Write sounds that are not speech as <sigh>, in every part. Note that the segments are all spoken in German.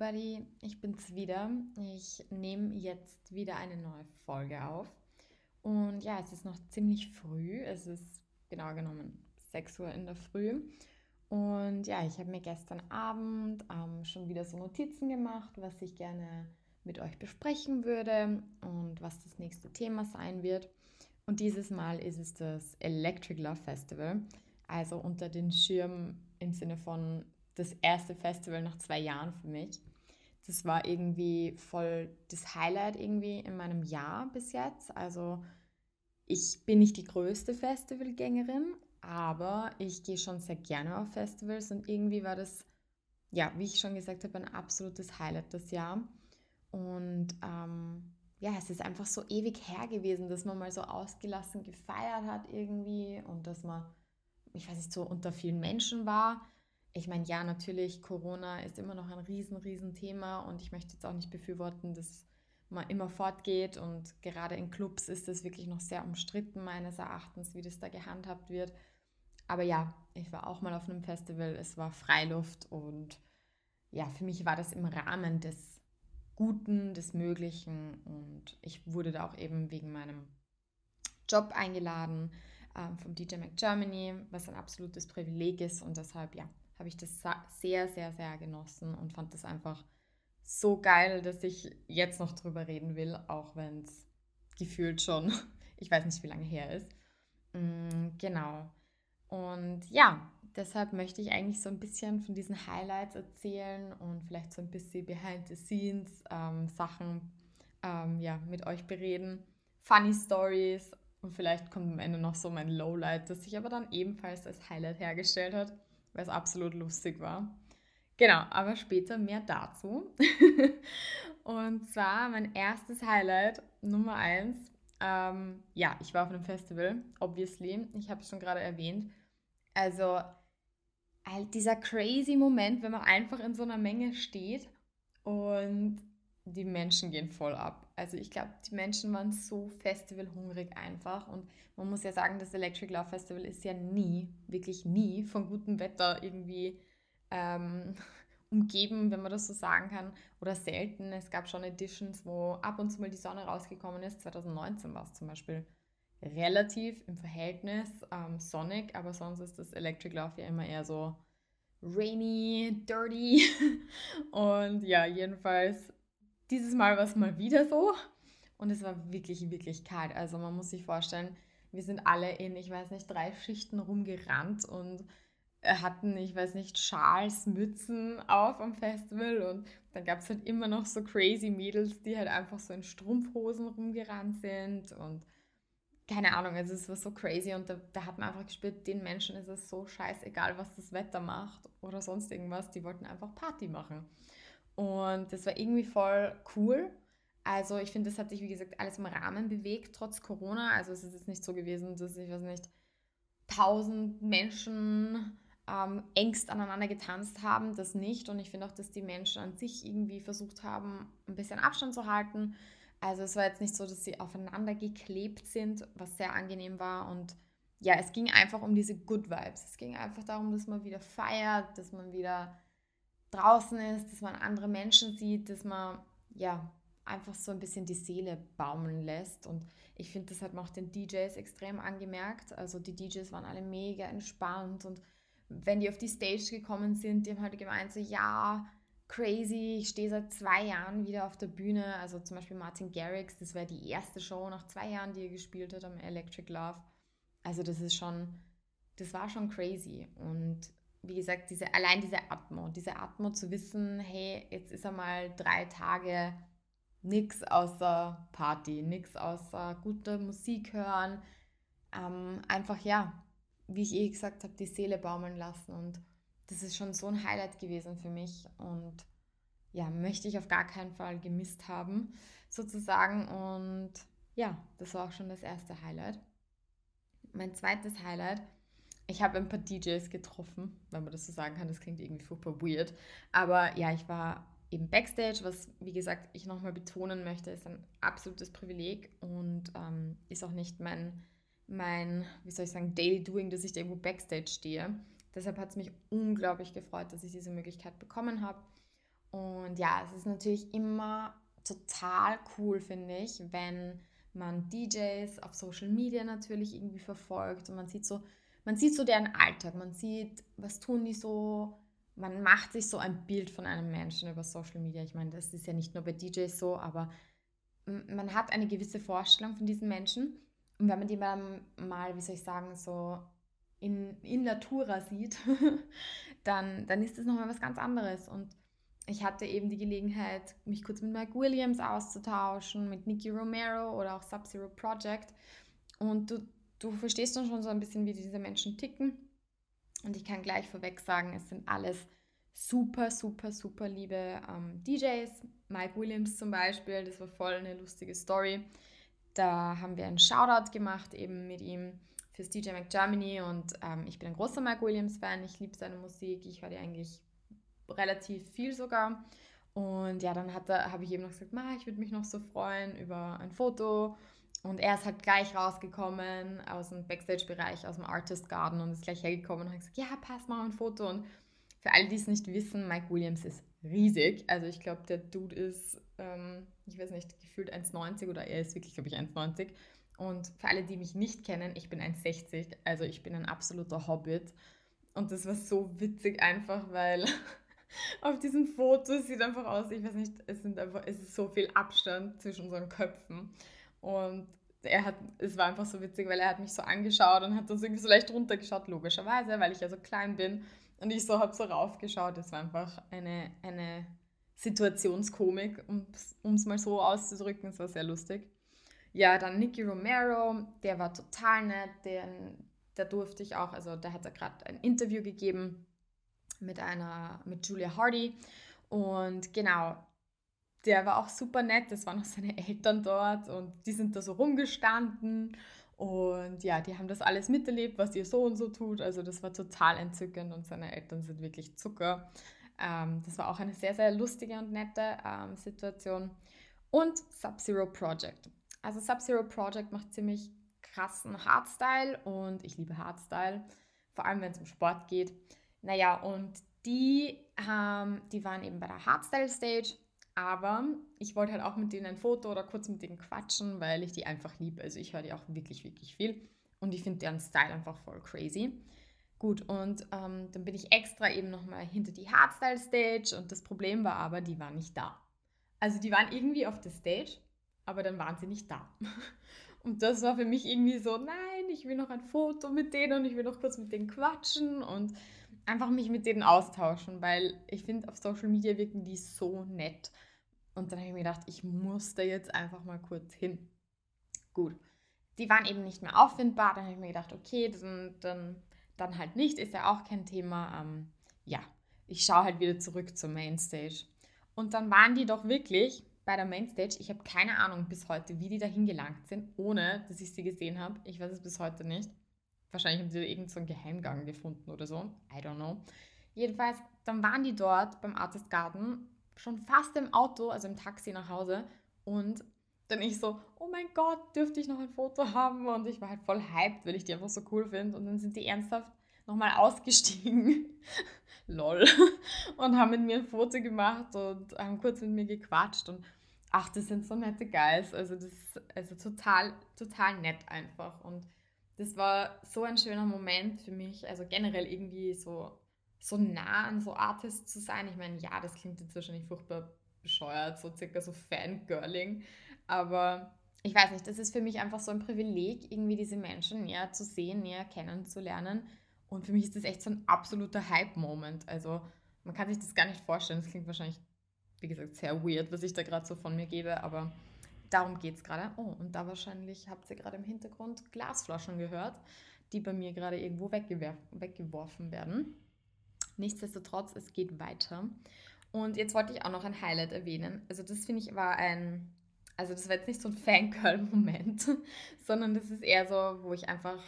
Everybody, ich bin's wieder. Ich nehme jetzt wieder eine neue Folge auf. Und ja, es ist noch ziemlich früh. Es ist genau genommen 6 Uhr in der Früh. Und ja, ich habe mir gestern Abend ähm, schon wieder so Notizen gemacht, was ich gerne mit euch besprechen würde und was das nächste Thema sein wird. Und dieses Mal ist es das Electric Love Festival. Also unter den Schirm im Sinne von das erste Festival nach zwei Jahren für mich. Das war irgendwie voll das Highlight irgendwie in meinem Jahr bis jetzt. Also ich bin nicht die größte Festivalgängerin, aber ich gehe schon sehr gerne auf Festivals und irgendwie war das, ja, wie ich schon gesagt habe, ein absolutes Highlight das Jahr. Und ähm, ja, es ist einfach so ewig her gewesen, dass man mal so ausgelassen gefeiert hat irgendwie und dass man, ich weiß nicht, so unter vielen Menschen war ich meine, ja, natürlich, Corona ist immer noch ein riesen, riesen Thema und ich möchte jetzt auch nicht befürworten, dass man immer fortgeht und gerade in Clubs ist es wirklich noch sehr umstritten meines Erachtens, wie das da gehandhabt wird. Aber ja, ich war auch mal auf einem Festival, es war Freiluft und ja, für mich war das im Rahmen des Guten, des Möglichen und ich wurde da auch eben wegen meinem Job eingeladen ähm, vom DJ Mac Germany, was ein absolutes Privileg ist und deshalb ja, habe ich das sehr, sehr, sehr genossen und fand das einfach so geil, dass ich jetzt noch drüber reden will, auch wenn es gefühlt schon, <laughs> ich weiß nicht, wie lange her ist. Mm, genau. Und ja, deshalb möchte ich eigentlich so ein bisschen von diesen Highlights erzählen und vielleicht so ein bisschen behind the scenes ähm, Sachen ähm, ja, mit euch bereden. Funny Stories und vielleicht kommt am Ende noch so mein Lowlight, das sich aber dann ebenfalls als Highlight hergestellt hat weil es absolut lustig war. Genau, aber später mehr dazu. <laughs> und zwar mein erstes Highlight, Nummer eins. Ähm, ja, ich war auf einem Festival, obviously. Ich habe es schon gerade erwähnt. Also, halt dieser crazy Moment, wenn man einfach in so einer Menge steht und die Menschen gehen voll ab. Also ich glaube, die Menschen waren so festivalhungrig einfach. Und man muss ja sagen, das Electric Love Festival ist ja nie, wirklich nie von gutem Wetter irgendwie ähm, <laughs> umgeben, wenn man das so sagen kann. Oder selten. Es gab schon Editions, wo ab und zu mal die Sonne rausgekommen ist. 2019 war es zum Beispiel relativ im Verhältnis ähm, sonnig, aber sonst ist das Electric Love ja immer eher so rainy, dirty. <laughs> und ja, jedenfalls dieses Mal war es mal wieder so. Und es war wirklich, wirklich kalt. Also man muss sich vorstellen, wir sind alle in, ich weiß nicht, drei Schichten rumgerannt und hatten, ich weiß nicht, Schals, Mützen auf am Festival. Und dann gab es halt immer noch so crazy Mädels, die halt einfach so in Strumpfhosen rumgerannt sind. Und keine Ahnung, also es war so crazy. Und da, da hat man einfach gespürt, den Menschen ist es so scheißegal, was das Wetter macht oder sonst irgendwas, die wollten einfach Party machen. Und das war irgendwie voll cool. Also ich finde, das hat sich, wie gesagt, alles im Rahmen bewegt, trotz Corona. Also es ist jetzt nicht so gewesen, dass ich weiß nicht, tausend Menschen ähm, engst aneinander getanzt haben, das nicht. Und ich finde auch, dass die Menschen an sich irgendwie versucht haben, ein bisschen Abstand zu halten. Also es war jetzt nicht so, dass sie aufeinander geklebt sind, was sehr angenehm war. Und ja, es ging einfach um diese Good Vibes. Es ging einfach darum, dass man wieder feiert, dass man wieder draußen ist, dass man andere Menschen sieht, dass man ja einfach so ein bisschen die Seele baumeln lässt. Und ich finde, das hat man auch den DJs extrem angemerkt. Also die DJs waren alle mega entspannt und wenn die auf die Stage gekommen sind, die haben halt gemeint, so ja, crazy, ich stehe seit zwei Jahren wieder auf der Bühne. Also zum Beispiel Martin Garrix, das war die erste Show nach zwei Jahren, die er gespielt hat am Electric Love. Also das ist schon, das war schon crazy. Und wie gesagt, diese, allein diese Atmo, diese Atmo zu wissen, hey, jetzt ist einmal drei Tage nichts außer Party, nichts außer gute Musik hören. Ähm, einfach ja, wie ich eh gesagt habe, die Seele baumeln lassen. Und das ist schon so ein Highlight gewesen für mich. Und ja, möchte ich auf gar keinen Fall gemisst haben, sozusagen. Und ja, das war auch schon das erste Highlight. Mein zweites Highlight ich habe ein paar DJs getroffen, wenn man das so sagen kann. Das klingt irgendwie super weird. Aber ja, ich war eben Backstage, was, wie gesagt, ich nochmal betonen möchte, ist ein absolutes Privileg und ähm, ist auch nicht mein, mein, wie soll ich sagen, Daily Doing, dass ich da irgendwo Backstage stehe. Deshalb hat es mich unglaublich gefreut, dass ich diese Möglichkeit bekommen habe. Und ja, es ist natürlich immer total cool, finde ich, wenn man DJs auf Social Media natürlich irgendwie verfolgt und man sieht so, man sieht so deren Alltag, man sieht, was tun die so, man macht sich so ein Bild von einem Menschen über Social Media. Ich meine, das ist ja nicht nur bei DJs so, aber man hat eine gewisse Vorstellung von diesen Menschen. Und wenn man die mal, wie soll ich sagen, so in, in Natura sieht, <laughs> dann, dann ist das nochmal was ganz anderes. Und ich hatte eben die Gelegenheit, mich kurz mit Mike Williams auszutauschen, mit Nicky Romero oder auch Sub-Zero Project. Und du, du verstehst dann schon so ein bisschen, wie diese Menschen ticken. Und ich kann gleich vorweg sagen, es sind alles super, super, super liebe ähm, DJs. Mike Williams zum Beispiel, das war voll eine lustige Story. Da haben wir einen Shoutout gemacht eben mit ihm fürs DJ Mac Germany und ähm, ich bin ein großer Mike Williams-Fan. Ich liebe seine Musik. Ich höre die eigentlich relativ viel sogar. Und ja, dann habe ich eben noch gesagt, ich würde mich noch so freuen über ein Foto. Und er ist halt gleich rausgekommen aus dem Backstage-Bereich, aus dem Artist Garden und ist gleich hergekommen und hat gesagt, ja, pass mal ein Foto. Und für alle, die es nicht wissen, Mike Williams ist riesig. Also ich glaube, der Dude ist, ähm, ich weiß nicht, gefühlt 1,90 oder er ist wirklich, glaube ich, 1,90. Und für alle, die mich nicht kennen, ich bin 1,60. Also ich bin ein absoluter Hobbit. Und das war so witzig einfach, weil <laughs> auf diesem Foto sieht einfach aus, ich weiß nicht, es, sind einfach, es ist so viel Abstand zwischen unseren Köpfen. Und er hat, es war einfach so witzig, weil er hat mich so angeschaut und hat das irgendwie so leicht runtergeschaut, logischerweise, weil ich ja so klein bin. Und ich so habe so raufgeschaut. Es war einfach eine, eine Situationskomik, um es mal so auszudrücken. Es war sehr lustig. Ja, dann Nicky Romero, der war total nett. Den, der durfte ich auch, also der hat ja gerade ein Interview gegeben mit einer, mit Julia Hardy. Und genau, der war auch super nett. Das waren auch seine Eltern dort und die sind da so rumgestanden. Und ja, die haben das alles miterlebt, was ihr so und so tut. Also das war total entzückend und seine Eltern sind wirklich Zucker. Ähm, das war auch eine sehr, sehr lustige und nette ähm, Situation. Und Sub-Zero Project. Also Sub-Zero Project macht ziemlich krassen Hardstyle und ich liebe Hardstyle, vor allem wenn es um Sport geht. Naja, und die, ähm, die waren eben bei der Hardstyle Stage, aber ich wollte halt auch mit denen ein Foto oder kurz mit denen quatschen, weil ich die einfach liebe. Also ich höre die auch wirklich, wirklich viel und ich finde deren Style einfach voll crazy. Gut, und ähm, dann bin ich extra eben nochmal hinter die Hardstyle Stage und das Problem war aber, die waren nicht da. Also die waren irgendwie auf der Stage, aber dann waren sie nicht da. <laughs> Und das war für mich irgendwie so, nein, ich will noch ein Foto mit denen und ich will noch kurz mit denen quatschen und einfach mich mit denen austauschen, weil ich finde, auf Social Media wirken die so nett. Und dann habe ich mir gedacht, ich muss da jetzt einfach mal kurz hin. Gut, die waren eben nicht mehr auffindbar. Dann habe ich mir gedacht, okay, dann, dann, dann halt nicht, ist ja auch kein Thema. Ähm, ja, ich schaue halt wieder zurück zur Mainstage. Und dann waren die doch wirklich bei der Mainstage. Ich habe keine Ahnung bis heute, wie die da hingelangt sind, ohne dass ich sie gesehen habe. Ich weiß es bis heute nicht. Wahrscheinlich haben sie irgendeinen so Geheimgang gefunden oder so. I don't know. Jedenfalls, dann waren die dort beim Artist Garden schon fast im Auto, also im Taxi nach Hause. Und dann ich so, oh mein Gott, dürfte ich noch ein Foto haben? Und ich war halt voll hyped, weil ich die einfach so cool finde. Und dann sind die ernsthaft nochmal ausgestiegen. <laughs> Lol. Und haben mit mir ein Foto gemacht und haben kurz mit mir gequatscht. Und ach, das sind so nette Guys. Also das also total, total nett einfach. Und das war so ein schöner Moment für mich. Also generell irgendwie so, so nah an so Artists zu sein. Ich meine, ja, das klingt jetzt wahrscheinlich furchtbar bescheuert, so circa so Fangirling. Aber ich weiß nicht, das ist für mich einfach so ein Privileg, irgendwie diese Menschen näher zu sehen, näher kennenzulernen. Und für mich ist das echt so ein absoluter Hype-Moment. Also man kann sich das gar nicht vorstellen. Das klingt wahrscheinlich, wie gesagt, sehr weird, was ich da gerade so von mir gebe, aber darum geht es gerade. Oh, und da wahrscheinlich habt ihr gerade im Hintergrund Glasflaschen gehört, die bei mir gerade irgendwo weggeworfen werden. Nichtsdestotrotz, es geht weiter. Und jetzt wollte ich auch noch ein Highlight erwähnen. Also das finde ich war ein, also das war jetzt nicht so ein Fangirl-Moment, <laughs> sondern das ist eher so, wo ich einfach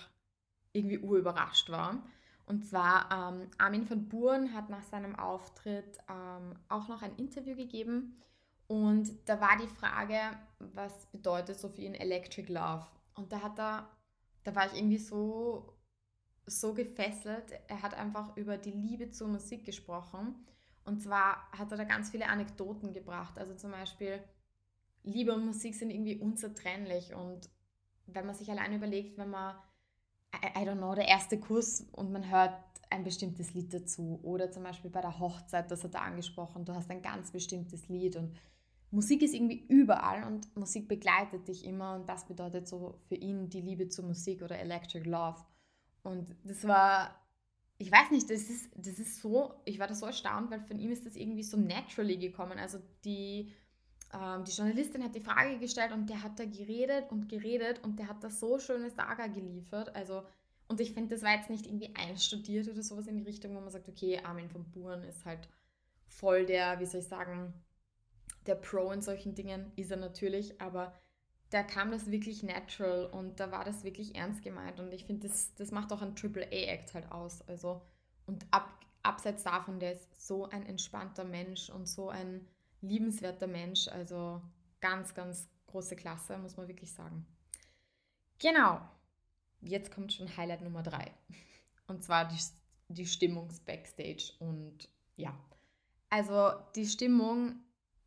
irgendwie urüberrascht war. Und zwar ähm, Armin von Buren hat nach seinem Auftritt ähm, auch noch ein Interview gegeben und da war die Frage, was bedeutet so für ihn Electric Love? Und da hat er, da war ich irgendwie so, so gefesselt. Er hat einfach über die Liebe zur Musik gesprochen Und zwar hat er da ganz viele Anekdoten gebracht. Also zum Beispiel, Liebe und Musik sind irgendwie unzertrennlich. Und wenn man sich allein überlegt, wenn man, I, I don't know, der erste Kuss und man hört ein bestimmtes Lied dazu. Oder zum Beispiel bei der Hochzeit, das hat er angesprochen, du hast ein ganz bestimmtes Lied und Musik ist irgendwie überall und Musik begleitet dich immer und das bedeutet so für ihn die Liebe zur Musik oder Electric Love. Und das war, ich weiß nicht, das ist, das ist so, ich war da so erstaunt, weil von ihm ist das irgendwie so naturally gekommen. Also die, ähm, die Journalistin hat die Frage gestellt und der hat da geredet und geredet und der hat da so schöne Saga geliefert. Also und ich finde, das war jetzt nicht irgendwie einstudiert oder sowas in die Richtung, wo man sagt, okay, Armin von Buren ist halt voll der, wie soll ich sagen, der Pro in solchen Dingen, ist er natürlich, aber da kam das wirklich natural und da war das wirklich ernst gemeint und ich finde, das, das macht auch ein AAA-Act halt aus. Also, und ab, abseits davon, der ist so ein entspannter Mensch und so ein liebenswerter Mensch, also ganz, ganz große Klasse, muss man wirklich sagen. Genau, jetzt kommt schon Highlight Nummer drei. Und zwar die, die Stimmungs-Backstage. Und ja, also die Stimmung,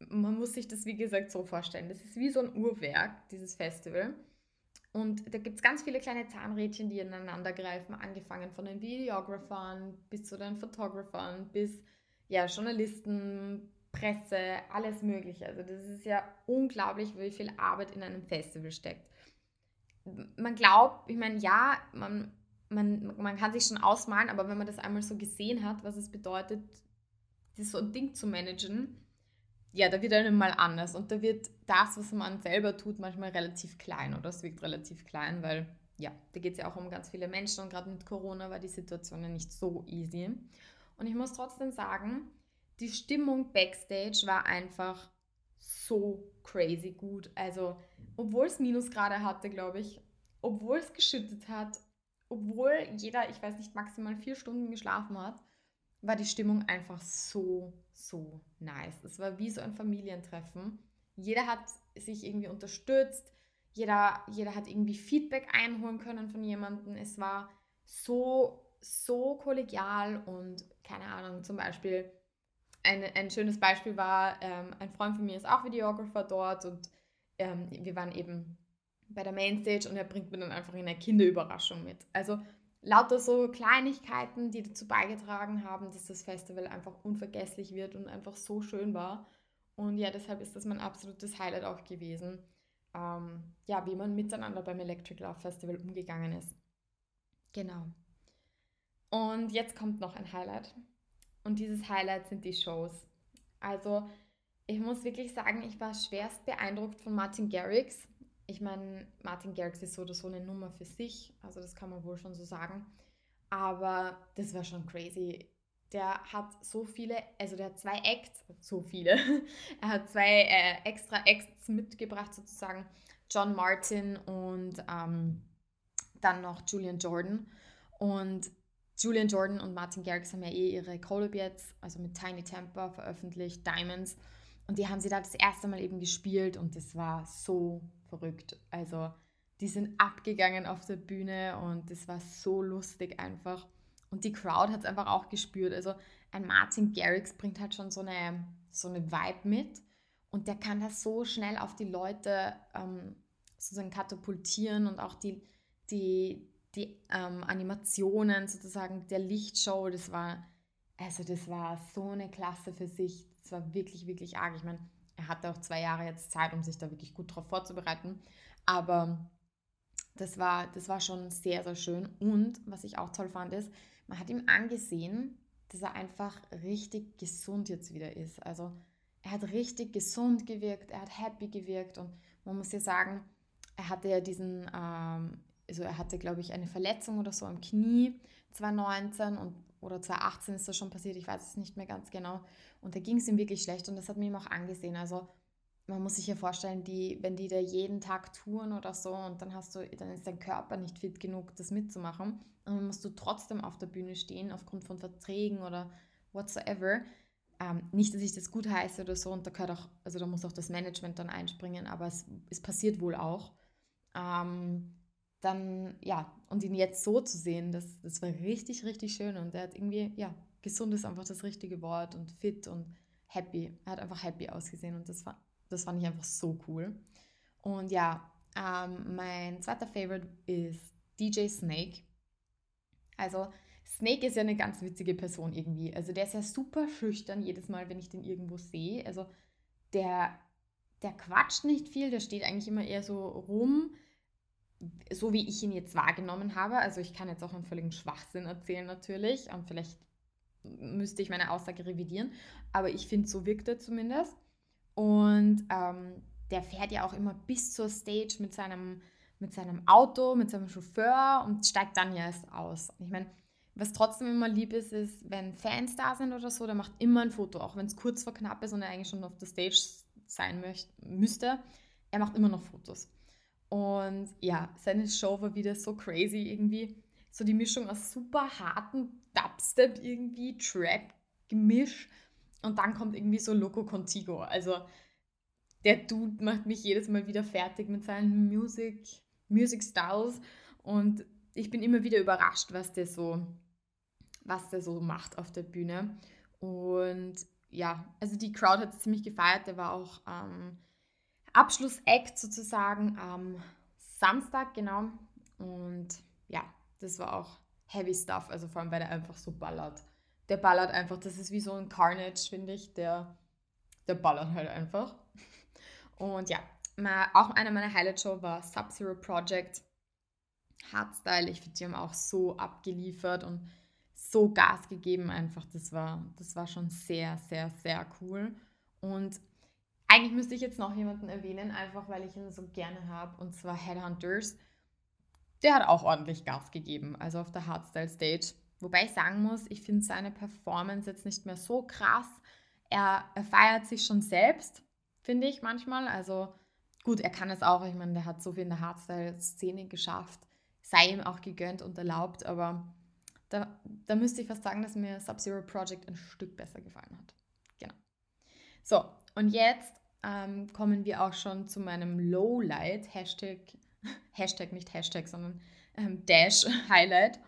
man muss sich das wie gesagt so vorstellen. Das ist wie so ein Uhrwerk, dieses Festival. Und da gibt es ganz viele kleine Zahnrädchen, die ineinander greifen, angefangen von den Videographern bis zu den Photographern, bis ja, Journalisten, Presse, alles Mögliche. Also das ist ja unglaublich, wie viel Arbeit in einem Festival steckt man glaubt, ich meine, ja, man, man, man kann sich schon ausmalen, aber wenn man das einmal so gesehen hat, was es bedeutet, so ein Ding zu managen, ja, da wird einem mal anders. Und da wird das, was man selber tut, manchmal relativ klein oder es wirkt relativ klein, weil ja, da geht es ja auch um ganz viele Menschen und gerade mit Corona war die Situation ja nicht so easy. Und ich muss trotzdem sagen, die Stimmung backstage war einfach so crazy gut. Also, obwohl es Minusgrade hatte, glaube ich, obwohl es geschüttet hat, obwohl jeder, ich weiß nicht, maximal vier Stunden geschlafen hat, war die Stimmung einfach so, so nice. Es war wie so ein Familientreffen. Jeder hat sich irgendwie unterstützt, jeder, jeder hat irgendwie Feedback einholen können von jemandem. Es war so, so kollegial und keine Ahnung, zum Beispiel ein, ein schönes Beispiel war, ähm, ein Freund von mir ist auch Videographer dort und ähm, wir waren eben bei der Mainstage und er bringt mir dann einfach eine Kinderüberraschung mit. Also lauter so Kleinigkeiten, die dazu beigetragen haben, dass das Festival einfach unvergesslich wird und einfach so schön war. Und ja, deshalb ist das mein absolutes Highlight auch gewesen. Ähm, ja, wie man miteinander beim Electric Love Festival umgegangen ist. Genau. Und jetzt kommt noch ein Highlight. Und dieses Highlight sind die Shows. Also ich muss wirklich sagen, ich war schwerst beeindruckt von Martin Garrix. Ich meine, Martin Garrix ist so oder so eine Nummer für sich, also das kann man wohl schon so sagen. Aber das war schon crazy. Der hat so viele, also der hat zwei Acts, so viele. <laughs> er hat zwei äh, extra Acts mitgebracht sozusagen. John Martin und ähm, dann noch Julian Jordan. Und Julian Jordan und Martin Garrix haben ja eh ihre Collab jetzt, also mit Tiny Temper veröffentlicht, Diamonds. Und die haben sie da das erste Mal eben gespielt und das war so verrückt. Also die sind abgegangen auf der Bühne und das war so lustig einfach. Und die Crowd hat es einfach auch gespürt. Also ein Martin Garrix bringt halt schon so eine, so eine Vibe mit und der kann das so schnell auf die Leute ähm, sozusagen katapultieren und auch die, die, die ähm, Animationen sozusagen der Lichtshow, das war, also das war so eine Klasse für sich. Das war wirklich, wirklich arg. Ich meine, er hatte auch zwei Jahre jetzt Zeit, um sich da wirklich gut drauf vorzubereiten. Aber das war, das war schon sehr, sehr schön. Und was ich auch toll fand, ist, man hat ihm angesehen, dass er einfach richtig gesund jetzt wieder ist. Also er hat richtig gesund gewirkt, er hat happy gewirkt und man muss ja sagen, er hatte ja diesen ähm, also er hatte, glaube ich, eine Verletzung oder so am Knie 2019 und, oder 2018 ist das schon passiert, ich weiß es nicht mehr ganz genau. Und da ging es ihm wirklich schlecht und das hat mir ihm auch angesehen. Also man muss sich ja vorstellen, die, wenn die da jeden Tag touren oder so und dann hast du, dann ist dein Körper nicht fit genug, das mitzumachen. Und dann musst du trotzdem auf der Bühne stehen, aufgrund von Verträgen oder whatsoever. Ähm, nicht, dass ich das gut heiße oder so, und da gehört auch, also da muss auch das Management dann einspringen, aber es, es passiert wohl auch. Ähm, dann, ja, und ihn jetzt so zu sehen, das, das war richtig, richtig schön. Und er hat irgendwie, ja, gesund ist einfach das richtige Wort und fit und happy. Er hat einfach happy ausgesehen und das, war, das fand ich einfach so cool. Und ja, ähm, mein zweiter Favorite ist DJ Snake. Also Snake ist ja eine ganz witzige Person irgendwie. Also der ist ja super schüchtern jedes Mal, wenn ich den irgendwo sehe. Also der, der quatscht nicht viel, der steht eigentlich immer eher so rum, so wie ich ihn jetzt wahrgenommen habe. Also ich kann jetzt auch einen völligen Schwachsinn erzählen natürlich. Und vielleicht müsste ich meine Aussage revidieren. Aber ich finde, so wirkt er zumindest. Und ähm, der fährt ja auch immer bis zur Stage mit seinem, mit seinem Auto, mit seinem Chauffeur und steigt dann ja erst aus. Ich meine, was trotzdem immer lieb ist, ist, wenn Fans da sind oder so, der macht immer ein Foto, auch wenn es kurz vor knapp ist und er eigentlich schon auf der Stage sein möcht, müsste. Er macht immer noch Fotos. Und ja, seine Show war wieder so crazy irgendwie. So die Mischung aus super harten Dubstep irgendwie, Trap-Gemisch. Und dann kommt irgendwie so Loco Contigo. Also der Dude macht mich jedes Mal wieder fertig mit seinen Music, Music Styles. Und ich bin immer wieder überrascht, was der so, was der so macht auf der Bühne. Und ja, also die Crowd hat es ziemlich gefeiert. Der war auch ähm, Abschlussact sozusagen am Samstag, genau. Und ja, das war auch heavy stuff, also vor allem, weil er einfach so ballert. Der ballert einfach, das ist wie so ein Carnage, finde ich. Der, der ballert halt einfach. Und ja, auch einer meiner Highlight-Show war Sub-Zero Project. Hardstyle, ich finde, die haben auch so abgeliefert und so Gas gegeben einfach. Das war, das war schon sehr, sehr, sehr cool. Und eigentlich müsste ich jetzt noch jemanden erwähnen, einfach weil ich ihn so gerne habe, und zwar Headhunters. Der hat auch ordentlich Gas gegeben, also auf der Hardstyle Stage. Wobei ich sagen muss, ich finde seine Performance jetzt nicht mehr so krass. Er, er feiert sich schon selbst, finde ich manchmal. Also gut, er kann es auch. Ich meine, der hat so viel in der Hardstyle-Szene geschafft. Sei ihm auch gegönnt und erlaubt, aber da, da müsste ich fast sagen, dass mir Sub-Zero Project ein Stück besser gefallen hat. Genau. So, und jetzt ähm, kommen wir auch schon zu meinem Lowlight, Hashtag, <laughs> Hashtag nicht Hashtag, sondern ähm, Dash <laughs> Highlight.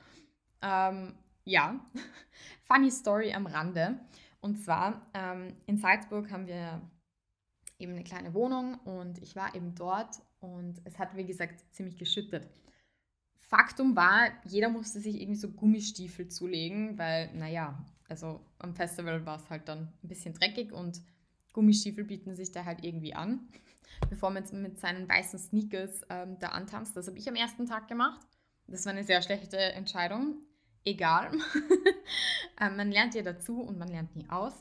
Ähm, ja, <laughs> funny Story am Rande. Und zwar ähm, in Salzburg haben wir eben eine kleine Wohnung und ich war eben dort und es hat, wie gesagt, ziemlich geschüttet. Faktum war, jeder musste sich irgendwie so Gummistiefel zulegen, weil, naja, also am Festival war es halt dann ein bisschen dreckig und Gummistiefel bieten sich da halt irgendwie an, <laughs> bevor man mit seinen weißen Sneakers ähm, da antanzt. Das habe ich am ersten Tag gemacht. Das war eine sehr schlechte Entscheidung. Egal. <laughs> ähm, man lernt ja dazu und man lernt nie aus.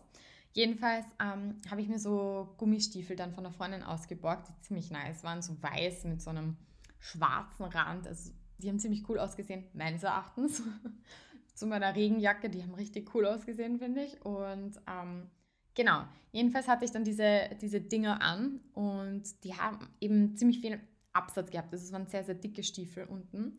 Jedenfalls ähm, habe ich mir so Gummistiefel dann von einer Freundin ausgeborgt, die ziemlich nice waren, so weiß mit so einem schwarzen Rand. Also die haben ziemlich cool ausgesehen, meines Erachtens. <laughs> Zu meiner Regenjacke, die haben richtig cool ausgesehen, finde ich. Und ähm, Genau, jedenfalls hatte ich dann diese, diese Dinger an und die haben eben ziemlich viel Absatz gehabt. Also es waren sehr, sehr dicke Stiefel unten.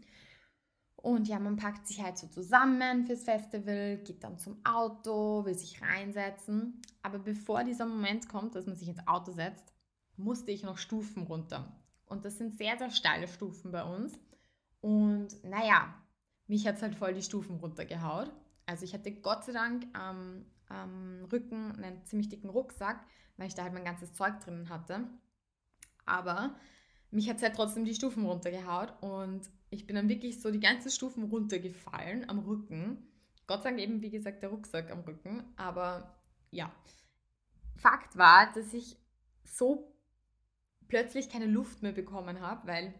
Und ja, man packt sich halt so zusammen fürs Festival, geht dann zum Auto, will sich reinsetzen. Aber bevor dieser Moment kommt, dass man sich ins Auto setzt, musste ich noch Stufen runter. Und das sind sehr, sehr steile Stufen bei uns. Und naja, mich hat es halt voll die Stufen runtergehaut. Also ich hatte Gott sei Dank ähm, am Rücken einen ziemlich dicken Rucksack, weil ich da halt mein ganzes Zeug drin hatte. Aber mich hat es halt trotzdem die Stufen runtergehaut und ich bin dann wirklich so die ganzen Stufen runtergefallen am Rücken. Gott sei Dank eben, wie gesagt, der Rucksack am Rücken. Aber ja, Fakt war, dass ich so plötzlich keine Luft mehr bekommen habe, weil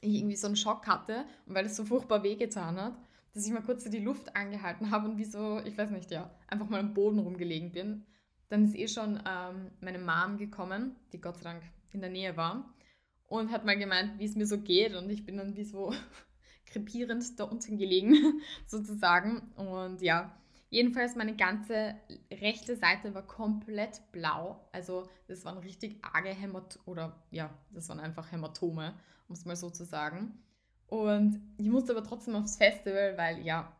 ich irgendwie so einen Schock hatte und weil es so furchtbar wehgetan hat dass ich mal kurz so die Luft angehalten habe und wie so, ich weiß nicht, ja, einfach mal am Boden rumgelegen bin. Dann ist eh schon ähm, meine Mom gekommen, die Gott sei Dank in der Nähe war und hat mal gemeint, wie es mir so geht und ich bin dann wie so <laughs> krepierend da unten gelegen, <laughs> sozusagen. Und ja, jedenfalls meine ganze rechte Seite war komplett blau. Also das waren richtig arge Hämatome, oder ja, das waren einfach Hämatome, um es mal so zu sagen. Und ich musste aber trotzdem aufs Festival, weil ja,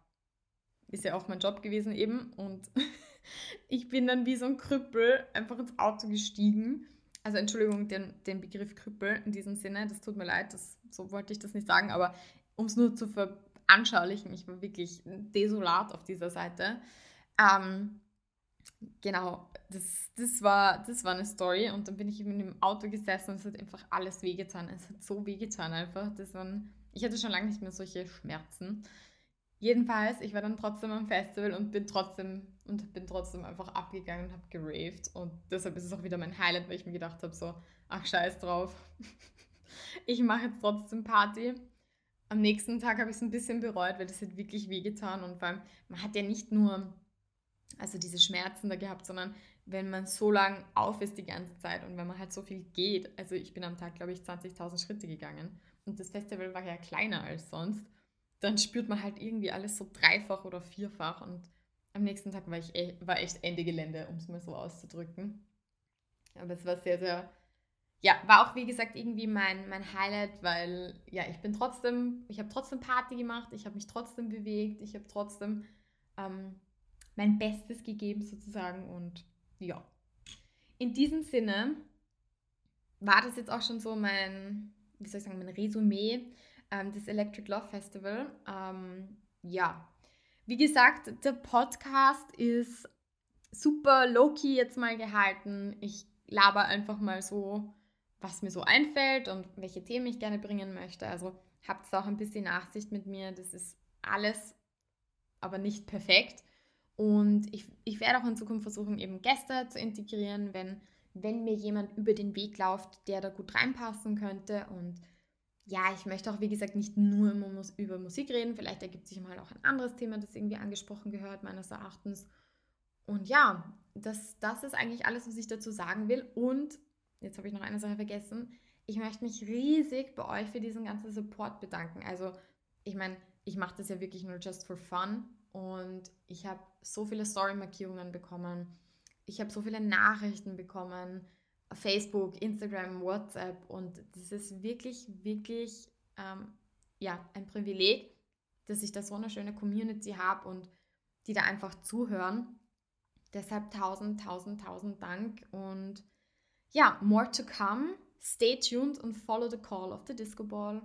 ist ja auch mein Job gewesen eben. Und <laughs> ich bin dann wie so ein Krüppel einfach ins Auto gestiegen. Also Entschuldigung, den, den Begriff Krüppel in diesem Sinne, das tut mir leid, das, so wollte ich das nicht sagen, aber um es nur zu veranschaulichen, ich war wirklich desolat auf dieser Seite. Ähm, genau, das, das, war, das war eine Story und dann bin ich eben im Auto gesessen und es hat einfach alles wehgetan. Es hat so wehgetan einfach. Das waren, ich hatte schon lange nicht mehr solche Schmerzen. Jedenfalls, ich war dann trotzdem am Festival und bin trotzdem und bin trotzdem einfach abgegangen und habe geraved. Und deshalb ist es auch wieder mein Highlight, weil ich mir gedacht habe, so, ach scheiß drauf. <laughs> ich mache jetzt trotzdem Party. Am nächsten Tag habe ich es ein bisschen bereut, weil das hat wirklich wehgetan. Und vor allem, man hat ja nicht nur also diese Schmerzen da gehabt, sondern wenn man so lang auf ist die ganze Zeit und wenn man halt so viel geht. Also ich bin am Tag, glaube ich, 20.000 Schritte gegangen und das Festival war ja kleiner als sonst. Dann spürt man halt irgendwie alles so dreifach oder vierfach und am nächsten Tag war ich e war echt Ende Gelände, um es mal so auszudrücken. Aber es war sehr, sehr, ja, war auch wie gesagt irgendwie mein, mein Highlight, weil ja, ich bin trotzdem, ich habe trotzdem Party gemacht, ich habe mich trotzdem bewegt, ich habe trotzdem ähm, mein Bestes gegeben sozusagen und ja. In diesem Sinne war das jetzt auch schon so mein, wie soll ich sagen, mein Resümee ähm, des Electric Love Festival. Ähm, ja, wie gesagt, der Podcast ist super low-key jetzt mal gehalten. Ich laber einfach mal so, was mir so einfällt und welche Themen ich gerne bringen möchte. Also habt auch ein bisschen Nachsicht mit mir. Das ist alles, aber nicht perfekt. Und ich, ich werde auch in Zukunft versuchen, eben Gäste zu integrieren, wenn, wenn mir jemand über den Weg läuft, der da gut reinpassen könnte. Und ja, ich möchte auch, wie gesagt, nicht nur über Musik reden. Vielleicht ergibt sich mal auch ein anderes Thema, das irgendwie angesprochen gehört, meines Erachtens. Und ja, das, das ist eigentlich alles, was ich dazu sagen will. Und jetzt habe ich noch eine Sache vergessen. Ich möchte mich riesig bei euch für diesen ganzen Support bedanken. Also, ich meine, ich mache das ja wirklich nur just for fun und ich habe so viele Story-Markierungen bekommen. Ich habe so viele Nachrichten bekommen. Facebook, Instagram, WhatsApp. Und das ist wirklich, wirklich ähm, ja, ein Privileg, dass ich da so eine schöne Community habe und die da einfach zuhören. Deshalb tausend, tausend, tausend Dank. Und ja, more to come. Stay tuned und follow the call of the Disco Ball.